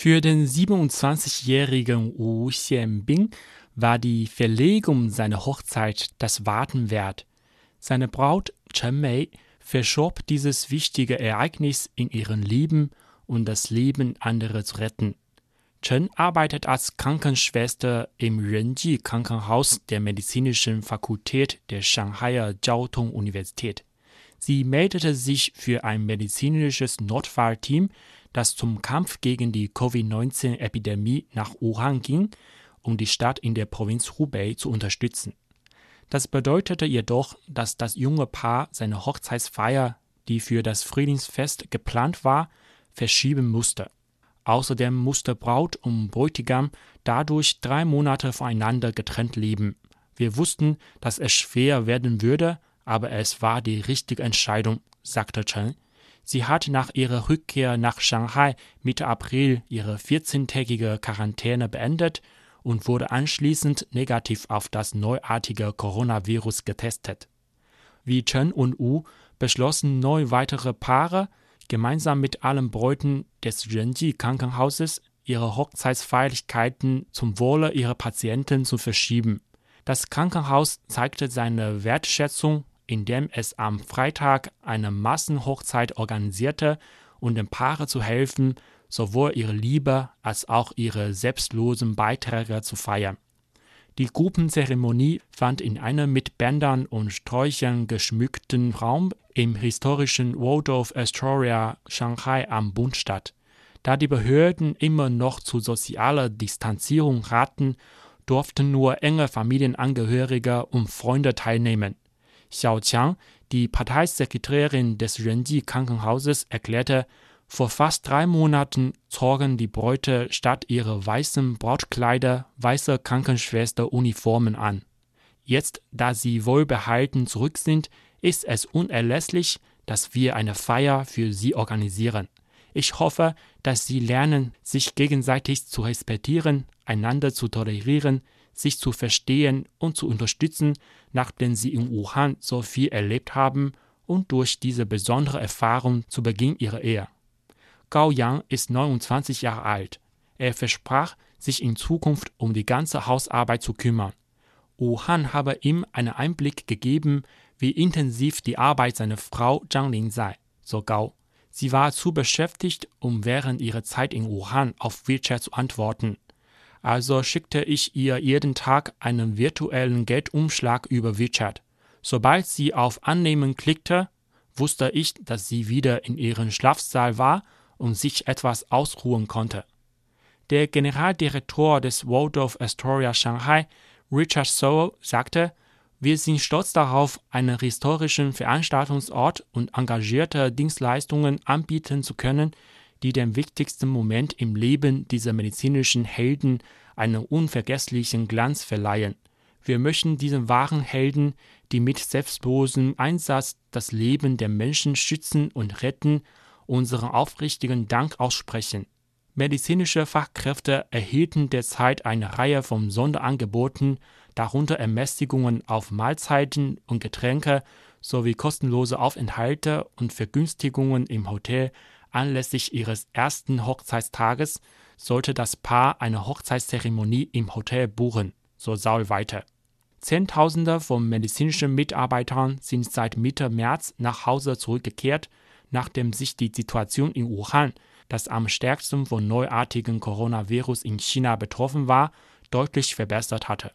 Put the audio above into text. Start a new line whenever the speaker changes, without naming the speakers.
Für den 27-jährigen Wu Xianbing war die Verlegung seiner Hochzeit das Warten wert. Seine Braut Chen Mei verschob dieses wichtige Ereignis in ihrem Leben, um das Leben anderer zu retten. Chen arbeitet als Krankenschwester im Renji Krankenhaus der Medizinischen Fakultät der Shanghaier Jiao Tong Universität. Sie meldete sich für ein medizinisches Notfallteam, das zum Kampf gegen die Covid-19-Epidemie nach Wuhan ging, um die Stadt in der Provinz Hubei zu unterstützen. Das bedeutete jedoch, dass das junge Paar seine Hochzeitsfeier, die für das Frühlingsfest geplant war, verschieben musste. Außerdem musste Braut und Bräutigam dadurch drei Monate voneinander getrennt leben. Wir wussten, dass es schwer werden würde, aber es war die richtige Entscheidung, sagte Chen. Sie hat nach ihrer Rückkehr nach Shanghai Mitte April ihre 14-tägige Quarantäne beendet und wurde anschließend negativ auf das neuartige Coronavirus getestet. Wie Chen und Wu beschlossen neun weitere Paare, gemeinsam mit allen Bräuten des Renji Krankenhauses ihre Hochzeitsfeierlichkeiten zum Wohle ihrer Patienten zu verschieben. Das Krankenhaus zeigte seine Wertschätzung, indem es am Freitag eine Massenhochzeit organisierte, um den Paaren zu helfen, sowohl ihre Liebe als auch ihre selbstlosen Beiträge zu feiern. Die Gruppenzeremonie fand in einem mit Bändern und Sträuchern geschmückten Raum im historischen Waldorf Astoria Shanghai am Bund statt. Da die Behörden immer noch zu sozialer Distanzierung raten, durften nur enge Familienangehörige und Freunde teilnehmen. Xiao Qiang, die Parteisekretärin des Renji Krankenhauses, erklärte, vor fast drei Monaten zogen die Bräute statt ihrer weißen Brautkleider weiße Krankenschwesteruniformen an. Jetzt, da sie wohlbehalten zurück sind, ist es unerlässlich, dass wir eine Feier für sie organisieren. Ich hoffe, dass sie lernen, sich gegenseitig zu respektieren, einander zu tolerieren, sich zu verstehen und zu unterstützen, nachdem sie in Wuhan so viel erlebt haben und durch diese besondere Erfahrung zu Beginn ihrer Ehe. Gao Yang ist 29 Jahre alt. Er versprach, sich in Zukunft um die ganze Hausarbeit zu kümmern. Wuhan habe ihm einen Einblick gegeben, wie intensiv die Arbeit seiner Frau Zhang Ling sei, so Gao. Sie war zu beschäftigt, um während ihrer Zeit in Wuhan auf WeChat zu antworten. Also schickte ich ihr jeden Tag einen virtuellen Geldumschlag über WeChat. Sobald sie auf Annehmen klickte, wusste ich, dass sie wieder in ihrem Schlafsaal war und sich etwas ausruhen konnte. Der Generaldirektor des Waldorf Astoria Shanghai, Richard Sowell, sagte, wir sind stolz darauf, einen historischen Veranstaltungsort und engagierte Dienstleistungen anbieten zu können, die dem wichtigsten Moment im Leben dieser medizinischen Helden einen unvergesslichen Glanz verleihen. Wir möchten diesen wahren Helden, die mit selbstlosem Einsatz das Leben der Menschen schützen und retten, unseren aufrichtigen Dank aussprechen. Medizinische Fachkräfte erhielten derzeit eine Reihe von Sonderangeboten, darunter Ermäßigungen auf Mahlzeiten und Getränke sowie kostenlose Aufenthalte und Vergünstigungen im Hotel anlässlich ihres ersten Hochzeitstages, sollte das Paar eine Hochzeitszeremonie im Hotel buchen, so Saul weiter. Zehntausende von medizinischen Mitarbeitern sind seit Mitte März nach Hause zurückgekehrt, nachdem sich die Situation in Wuhan, das am stärksten von neuartigen Coronavirus in China betroffen war, deutlich verbessert hatte